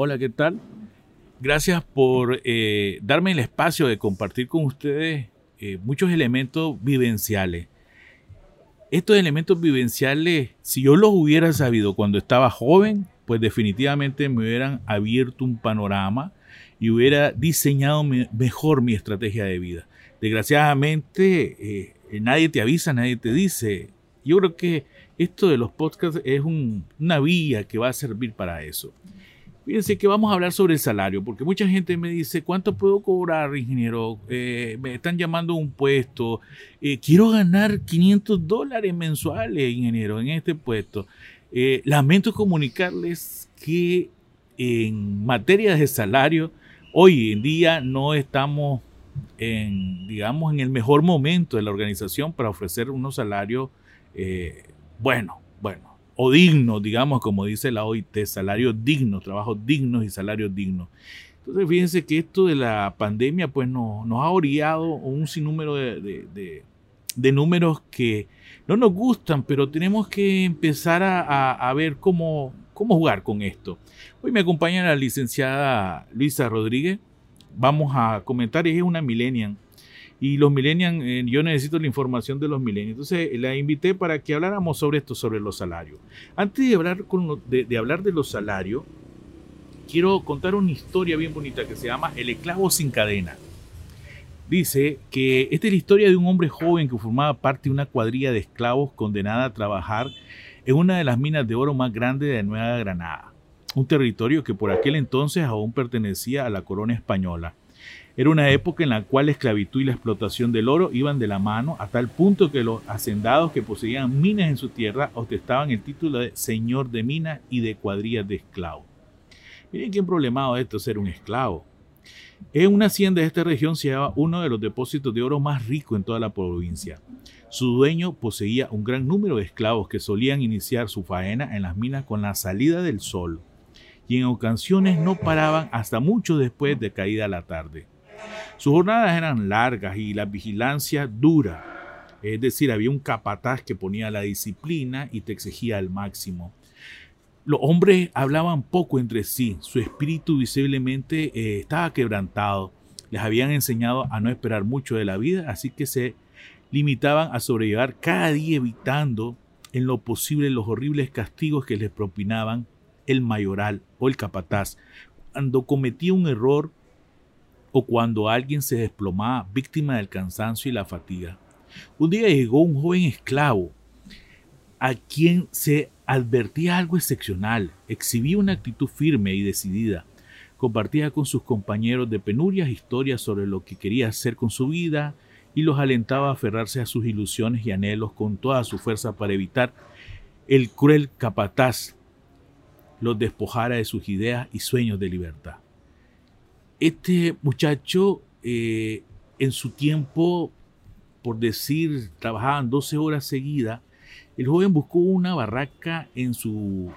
Hola, ¿qué tal? Gracias por eh, darme el espacio de compartir con ustedes eh, muchos elementos vivenciales. Estos elementos vivenciales, si yo los hubiera sabido cuando estaba joven, pues definitivamente me hubieran abierto un panorama y hubiera diseñado mejor mi estrategia de vida. Desgraciadamente, eh, nadie te avisa, nadie te dice. Yo creo que esto de los podcasts es una vía que va a servir para eso. Fíjense que vamos a hablar sobre el salario, porque mucha gente me dice, ¿cuánto puedo cobrar, ingeniero? Eh, me están llamando un puesto, eh, quiero ganar 500 dólares mensuales, ingeniero, en este puesto. Eh, lamento comunicarles que en materia de salario, hoy en día no estamos en, digamos, en el mejor momento de la organización para ofrecer unos salarios bueno, bueno, o dignos, digamos, como dice la OIT, salarios dignos, trabajos dignos y salarios dignos. Entonces, fíjense que esto de la pandemia, pues nos, nos ha orillado un sinnúmero de, números que no nos gustan, pero tenemos que empezar a, ver cómo, cómo jugar con esto. Hoy me acompaña la licenciada Luisa Rodríguez. Vamos a comentar, es una millennial y los millennials, eh, yo necesito la información de los millennials. Entonces la invité para que habláramos sobre esto, sobre los salarios. Antes de hablar, con, de, hablar de los salarios, quiero contar una historia bien bonita que se llama El esclavo sin cadena. Dice que esta es la historia de un hombre joven que formaba parte de una cuadrilla de esclavos condenada a trabajar en una de las minas de oro más grandes de Nueva Granada, un territorio que por aquel entonces aún pertenecía a la corona española. Era una época en la cual la esclavitud y la explotación del oro iban de la mano a tal punto que los hacendados que poseían minas en su tierra ostentaban el título de señor de minas y de cuadrillas de esclavos. Miren qué problemado esto ser un esclavo. En una hacienda de esta región se hallaba uno de los depósitos de oro más ricos en toda la provincia. Su dueño poseía un gran número de esclavos que solían iniciar su faena en las minas con la salida del sol y en ocasiones no paraban hasta mucho después de caída la tarde. Sus jornadas eran largas y la vigilancia dura. Es decir, había un capataz que ponía la disciplina y te exigía al máximo. Los hombres hablaban poco entre sí, su espíritu visiblemente eh, estaba quebrantado. Les habían enseñado a no esperar mucho de la vida, así que se limitaban a sobrellevar cada día evitando en lo posible los horribles castigos que les propinaban el mayoral o el capataz. Cuando cometía un error, o cuando alguien se desplomaba víctima del cansancio y la fatiga. Un día llegó un joven esclavo a quien se advertía algo excepcional, exhibía una actitud firme y decidida, compartía con sus compañeros de penurias historias sobre lo que quería hacer con su vida y los alentaba a aferrarse a sus ilusiones y anhelos con toda su fuerza para evitar el cruel capataz los despojara de sus ideas y sueños de libertad. Este muchacho eh, en su tiempo, por decir, trabajaban 12 horas seguidas, el joven buscó una barraca en su,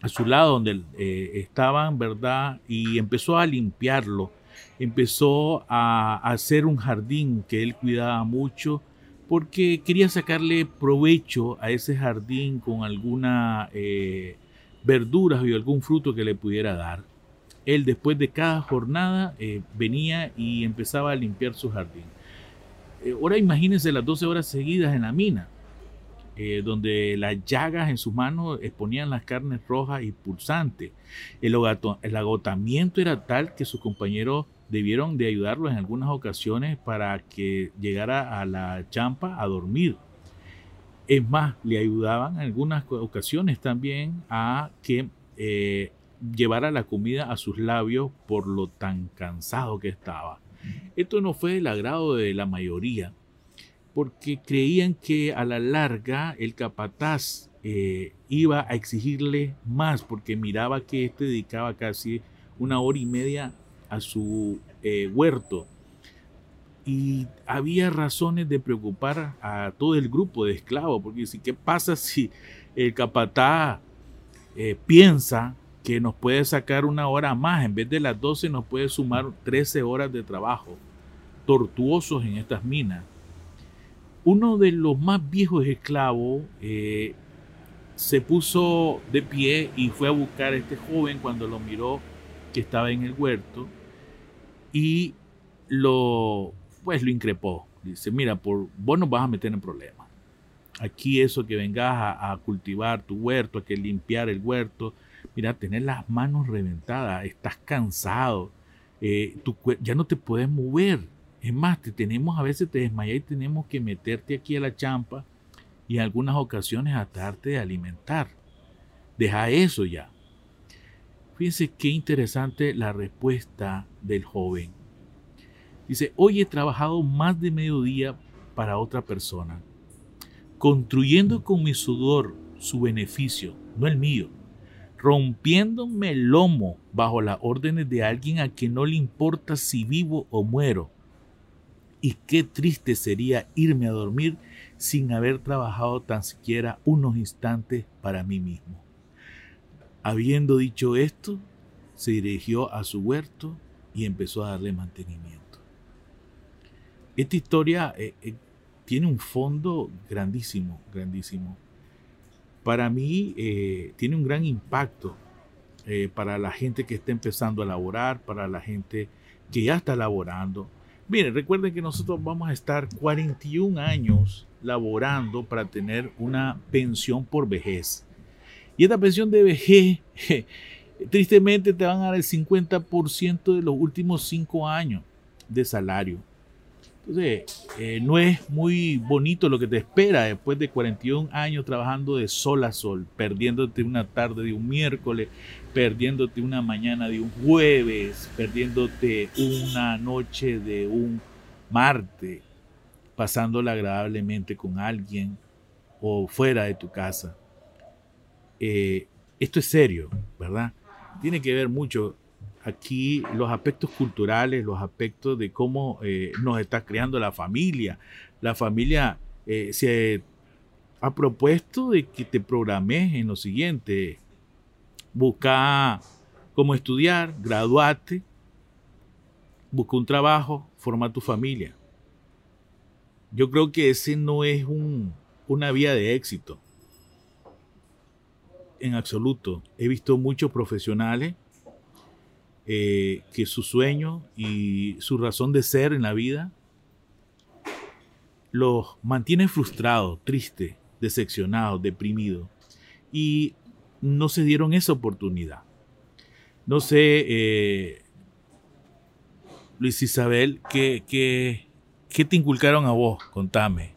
a su lado donde eh, estaban, ¿verdad? Y empezó a limpiarlo, empezó a, hacer un jardín que él cuidaba mucho porque quería sacarle provecho a ese jardín con alguna eh, verduras y algún fruto que le pudiera dar él después de cada jornada eh, venía y empezaba a limpiar su jardín. Eh, ahora imagínense las 12 horas seguidas en la mina, eh, donde las llagas en sus manos exponían las carnes rojas y pulsantes. El, el agotamiento era tal que sus compañeros debieron de ayudarlo en algunas ocasiones para que llegara a la champa a dormir. Es más, le ayudaban en algunas ocasiones también a que llevara la comida a sus labios por lo tan cansado que estaba. Esto no fue del agrado de la mayoría, porque creían que a la larga el capataz eh, iba a exigirle más, porque miraba que éste dedicaba casi una hora y media a su eh, huerto. Y había razones de preocupar a todo el grupo de esclavos, porque si, ¿qué pasa si el capataz eh, piensa que nos puede sacar una hora más, en vez de las 12 nos puede sumar 13 horas de trabajo tortuosos en estas minas. Uno de los más viejos esclavos, eh, se puso de pie y fue a buscar a este joven cuando lo miró que estaba en el huerto y lo pues lo increpó. Dice, mira, por vos nos vas a meter en problemas. Aquí eso que vengas a, cultivar tu huerto, a que limpiar el huerto, mira, tener las manos reventadas, estás cansado, eh, tu, ya no te puedes mover. Es más, te tenemos, a veces te desmayas y tenemos que meterte aquí a la champa y en algunas ocasiones a darte de alimentar. Deja eso ya. Fíjense qué interesante la respuesta del joven. Dice, hoy he trabajado más de mediodía para otra persona, construyendo con mi sudor su beneficio, no el mío, rompiéndome el lomo bajo las órdenes de alguien a quien no le importa si vivo o muero. Y qué triste sería irme a dormir sin haber trabajado tan siquiera unos instantes para mí mismo. Habiendo dicho esto, se dirigió a su huerto y empezó a darle mantenimiento. Esta historia eh, eh, tiene un fondo grandísimo, grandísimo. Para mí eh, tiene un gran impacto para la gente que está empezando a laborar, para la gente que ya está laborando. Miren, recuerden que nosotros vamos a estar 41 años laborando para tener una pensión por vejez. Y esta pensión de vejez, tristemente te van a dar el 50% de los últimos 5 años de salario. Entonces, eh, no es muy bonito lo que te espera después de 41 años trabajando de sol a sol, perdiéndote una tarde de un miércoles, perdiéndote una mañana de un jueves, perdiéndote una noche de un martes, pasándola agradablemente con alguien o fuera de tu casa. Eh, esto es serio, ¿verdad? Tiene que ver mucho aquí los aspectos culturales, los aspectos de cómo eh, nos está creando la familia. La familia eh, se ha propuesto de que te programes en lo siguiente. Busca cómo estudiar, graduate, busca un trabajo, forma tu familia. Yo creo que ese no es un, una vía de éxito. En absoluto. He visto muchos profesionales eh, que su sueño y su razón de ser en la vida los mantiene frustrados, tristes, decepcionados, deprimidos. Y no se dieron esa oportunidad. No sé, eh, Luis Isabel, ¿qué, ¿qué, qué, te inculcaron a vos? Contame.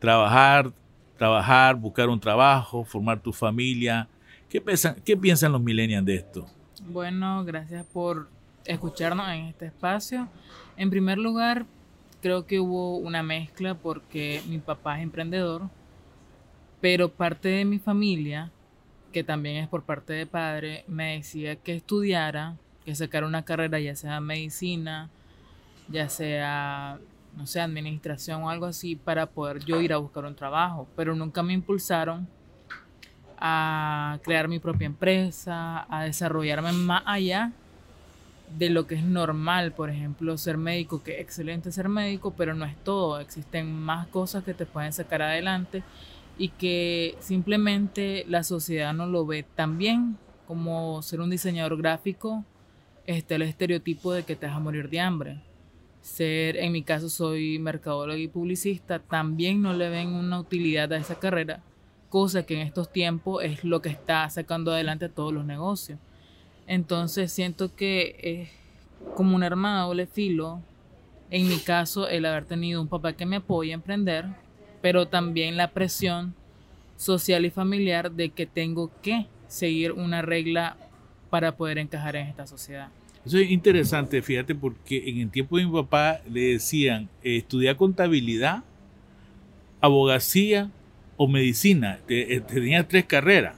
Trabajar, trabajar, buscar un trabajo, formar tu familia. ¿Qué, qué piensan los millennials de esto? Bueno, gracias por escucharnos en este espacio. En primer lugar, creo que hubo una mezcla porque mi papá es emprendedor, pero parte de mi familia, que también es por parte de padre, me decía que estudiara, que sacara una carrera, ya sea medicina, ya sea, no sé, administración o algo así, para poder yo ir a buscar un trabajo, pero nunca me impulsaron a crear mi propia empresa, a desarrollarme más allá de lo que es normal, por ejemplo, ser médico, que es excelente ser médico, pero no es todo, existen más cosas que te pueden sacar adelante y que simplemente la sociedad no lo ve tan bien como ser un diseñador gráfico, este el estereotipo de que te vas a morir de hambre. Ser, en mi caso soy mercadólogo y publicista, también no le ven una utilidad a esa carrera cosa que en estos tiempos es lo que está sacando adelante todos los negocios. Entonces siento que es como un hermano doble filo. En mi caso, el haber tenido un papá que me apoya a emprender, pero también la presión social y familiar de que tengo que seguir una regla para poder encajar en esta sociedad. Eso es interesante, fíjate, porque en el tiempo de mi papá le decían, estudia contabilidad, abogacía o medicina. Eh, tenía tres carreras.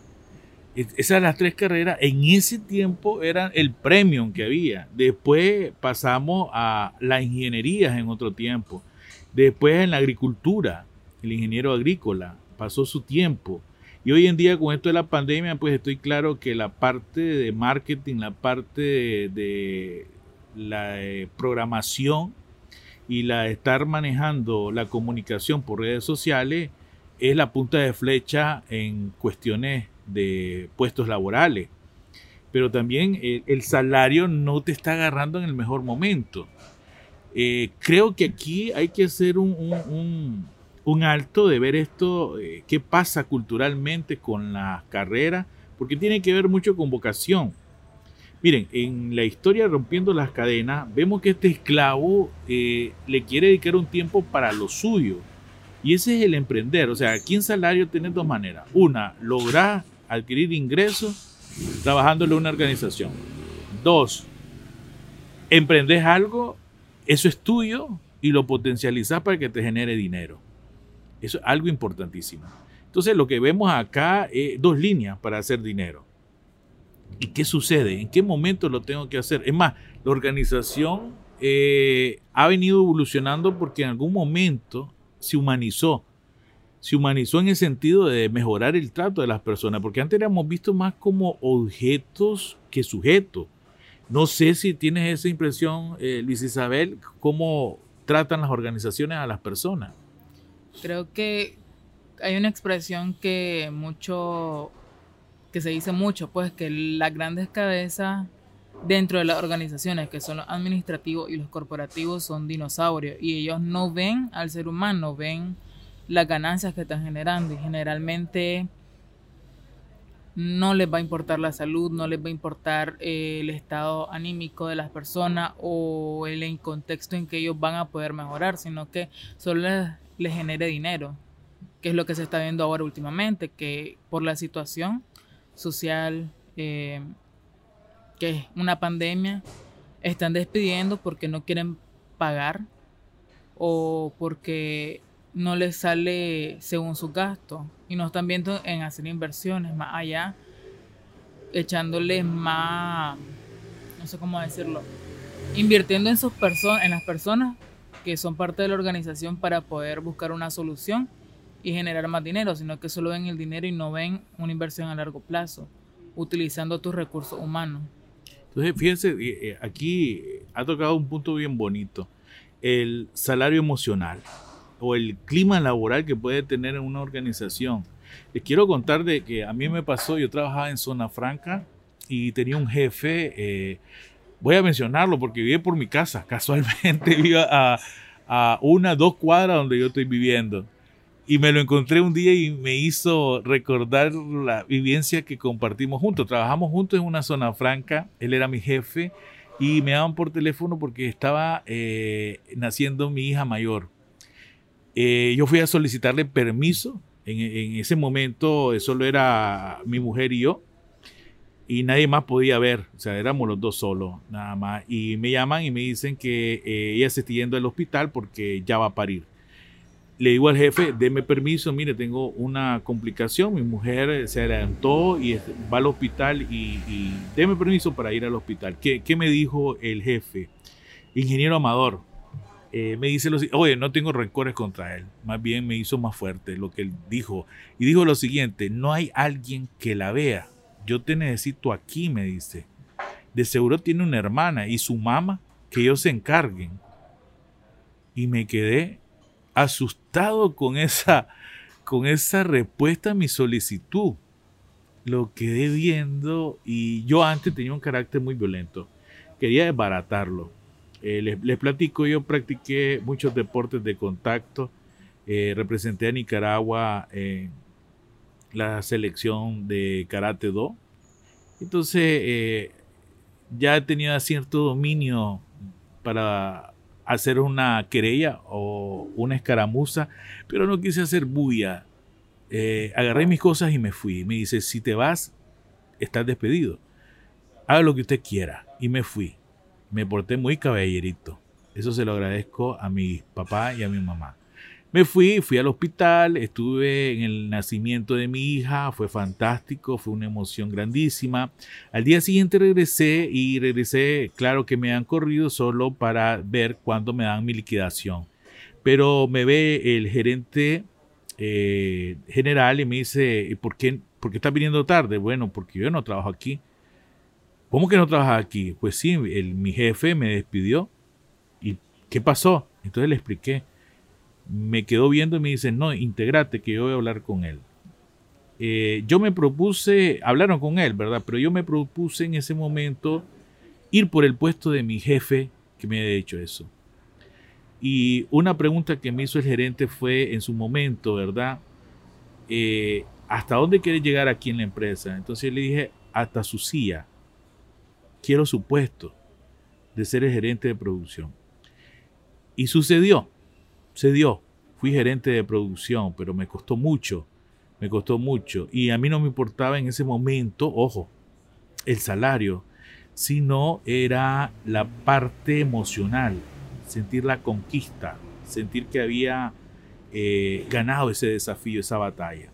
Esas las tres carreras en ese tiempo eran el premium que había. Después pasamos a las ingenierías en otro tiempo. Después en la agricultura, el ingeniero agrícola pasó su tiempo. Y hoy en día con esto de la pandemia, pues estoy claro que la parte de marketing, la parte de, la eh, programación y la de estar manejando la comunicación por redes sociales, es la punta de flecha en cuestiones de puestos laborales. Pero también el, salario no te está agarrando en el mejor momento. Eh, creo que aquí hay que hacer un, alto de ver esto, eh, qué pasa culturalmente con la carrera, porque tiene que ver mucho con vocación. Miren, en la historia Rompiendo las Cadenas, vemos que este esclavo eh, le quiere dedicar un tiempo para lo suyo. Y ese es el emprender. O sea, aquí en salario tienes dos maneras. Una, lograr adquirir ingresos trabajándole en una organización. Dos, emprendes algo, eso es tuyo y lo potencializas para que te genere dinero. Eso es algo importantísimo. Entonces lo que vemos acá es dos líneas para hacer dinero. ¿Y qué sucede? ¿En qué momento lo tengo que hacer? Es más, la organización eh, ha venido evolucionando porque en algún momento se humanizó. Se humanizó en el sentido de mejorar el trato de las personas, porque antes éramos vistos más como objetos que sujetos. No sé si tienes esa impresión, eh, Luis Isabel, cómo tratan las organizaciones a las personas. Creo que hay una expresión que mucho que se dice mucho, pues que las grandes cabezas dentro de las organizaciones, que son los administrativos y los corporativos, son dinosaurios. Y ellos no ven al ser humano, ven las ganancias que están generando. Y generalmente no les va a importar la salud, no les va a importar eh, el estado anímico de las personas o el contexto en que ellos van a poder mejorar, sino que solo les, genere dinero, que es lo que se está viendo ahora últimamente, que por la situación social, eh, que es una pandemia, están despidiendo porque no quieren pagar o porque no les sale según sus gastos y no están viendo en hacer inversiones más allá, echándoles más, no sé cómo decirlo, invirtiendo en sus personas, en las personas que son parte de la organización para poder buscar una solución y generar más dinero, sino que solo ven el dinero y no ven una inversión a largo plazo, utilizando tus recursos humanos. Entonces, fíjense, eh, eh, aquí ha tocado un punto bien bonito, el salario emocional o el clima laboral que puede tener en una organización. Les quiero contar de que a mí me pasó, yo trabajaba en Zona Franca y tenía un jefe, eh, voy a mencionarlo porque vive por mi casa, casualmente vive a, a una, dos cuadras donde yo estoy viviendo y me lo encontré un día y me hizo recordar la vivencia que compartimos juntos. Trabajamos juntos en una zona franca, él era mi jefe y me daban por teléfono porque estaba eh, naciendo mi hija mayor. Eh, yo fui a solicitarle permiso, en, en, ese momento solo era mi mujer y yo y nadie más podía ver, o sea, éramos los dos solos, nada más. Y me llaman y me dicen que eh, ella se está yendo al hospital porque ya va a parir le digo al jefe, deme permiso, mire, tengo una complicación, mi mujer se adelantó y va al hospital y, y deme permiso para ir al hospital. ¿Qué, me dijo el jefe? Ingeniero Amador, eh, me dice lo oye, no tengo rencores contra él, más bien me hizo más fuerte lo que él dijo. Y dijo lo siguiente, no hay alguien que la vea, yo te necesito aquí, me dice. De seguro tiene una hermana y su mamá, que ellos se encarguen. Y me quedé asustado con esa, con esa respuesta a mi solicitud. Lo quedé viendo y yo antes tenía un carácter muy violento. Quería desbaratarlo. Eh, les, platico, yo practiqué muchos deportes de contacto. Eh, representé a Nicaragua en la selección de Karate Do. Entonces, eh, ya tenía cierto dominio para hacer una querella o una escaramuza, pero no quise hacer bulla. Eh, agarré mis cosas y me fui. Me dice, si te vas, estás despedido. Haga lo que usted quiera. Y me fui. Me porté muy caballerito. Eso se lo agradezco a mi papá y a mi mamá. Me fui, fui al hospital, estuve en el nacimiento de mi hija, fue fantástico, fue una emoción grandísima. Al día siguiente regresé y regresé, claro que me han corrido solo para ver cuándo me dan mi liquidación. Pero me ve el gerente eh, general y me dice, ¿por qué, ¿por qué estás viniendo tarde? Bueno, porque yo no trabajo aquí. ¿Cómo que no trabajas aquí? Pues sí, mi jefe me despidió. ¿Y qué pasó? Entonces le expliqué me quedó viendo y me dice, no, integrate, que yo voy a hablar con él. Eh, yo me propuse, hablaron con él, ¿verdad? Pero yo me propuse en ese momento ir por el puesto de mi jefe que me había hecho eso. Y una pregunta que me hizo el gerente fue en su momento, ¿verdad? Eh, ¿Hasta dónde quiere llegar aquí en la empresa? Entonces le dije, hasta su silla. Quiero su puesto de ser el gerente de producción. Y sucedió, se dio. Fui gerente de producción, pero me costó mucho, me costó mucho. Y a mí no me importaba en ese momento, ojo, el salario, sino era la parte emocional, sentir la conquista, sentir que había eh, ganado ese desafío, esa batalla.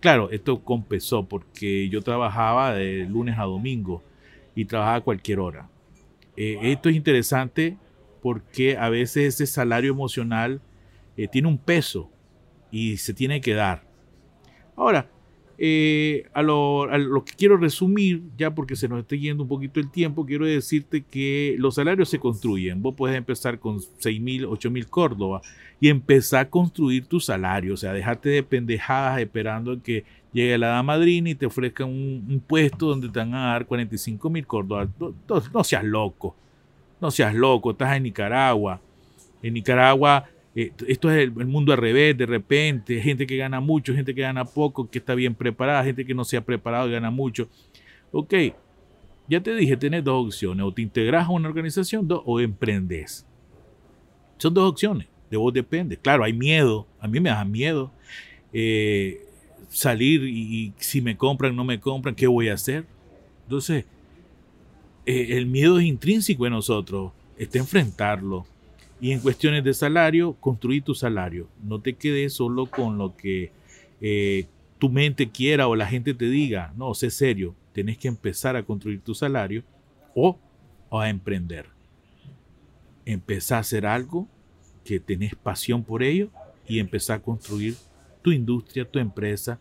Claro, esto compensó porque yo trabajaba de lunes a domingo y trabajaba a cualquier hora. Eh, esto es interesante porque a veces ese salario emocional eh, tiene un peso y se tiene que dar. Ahora, eh, a, lo, que quiero resumir, ya porque se nos está yendo un poquito el tiempo, quiero decirte que los salarios se construyen. Vos puedes empezar con 6 mil, 8 mil Córdoba y empezar a construir tu salario. O sea, dejarte de pendejadas esperando que llegue la madrina y te ofrezca un, puesto donde te van a dar 45 mil Córdoba. no seas loco. No seas loco, estás en Nicaragua. En Nicaragua eh, esto es el, mundo al revés, de repente, gente que gana mucho, gente que gana poco, que está bien preparada, gente que no se ha preparado y gana mucho. Ok, ya te dije, tienes dos opciones, o te integras a una organización o emprendes. Son dos opciones, de vos depende. Claro, hay miedo, a mí me da miedo eh, salir y, si me compran, no me compran, ¿qué voy a hacer? Entonces, eh, el miedo es intrínseco en nosotros, está enfrentarlo y en cuestiones de salario, construir tu salario. No te quedes solo con lo que eh, tu mente quiera o la gente te diga. No, sé serio. Tenés que empezar a construir tu salario o, a emprender. Empezar a hacer algo que tenés pasión por ello y empezar a construir tu industria, tu empresa,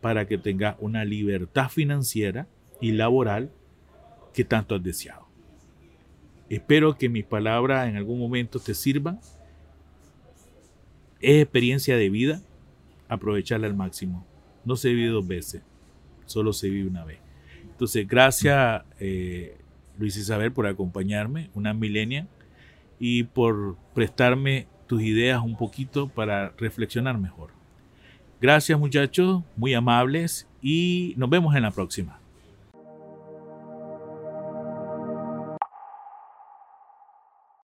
para que tengas una libertad financiera y laboral que tanto has deseado. Espero que mis palabras en algún momento te sirvan. Es experiencia de vida, aprovecharla al máximo. No se vive dos veces, solo se vive una vez. Entonces, gracias eh, Luis Isabel por acompañarme, una milenia, y por prestarme tus ideas un poquito para reflexionar mejor. Gracias muchachos, muy amables, y nos vemos en la próxima.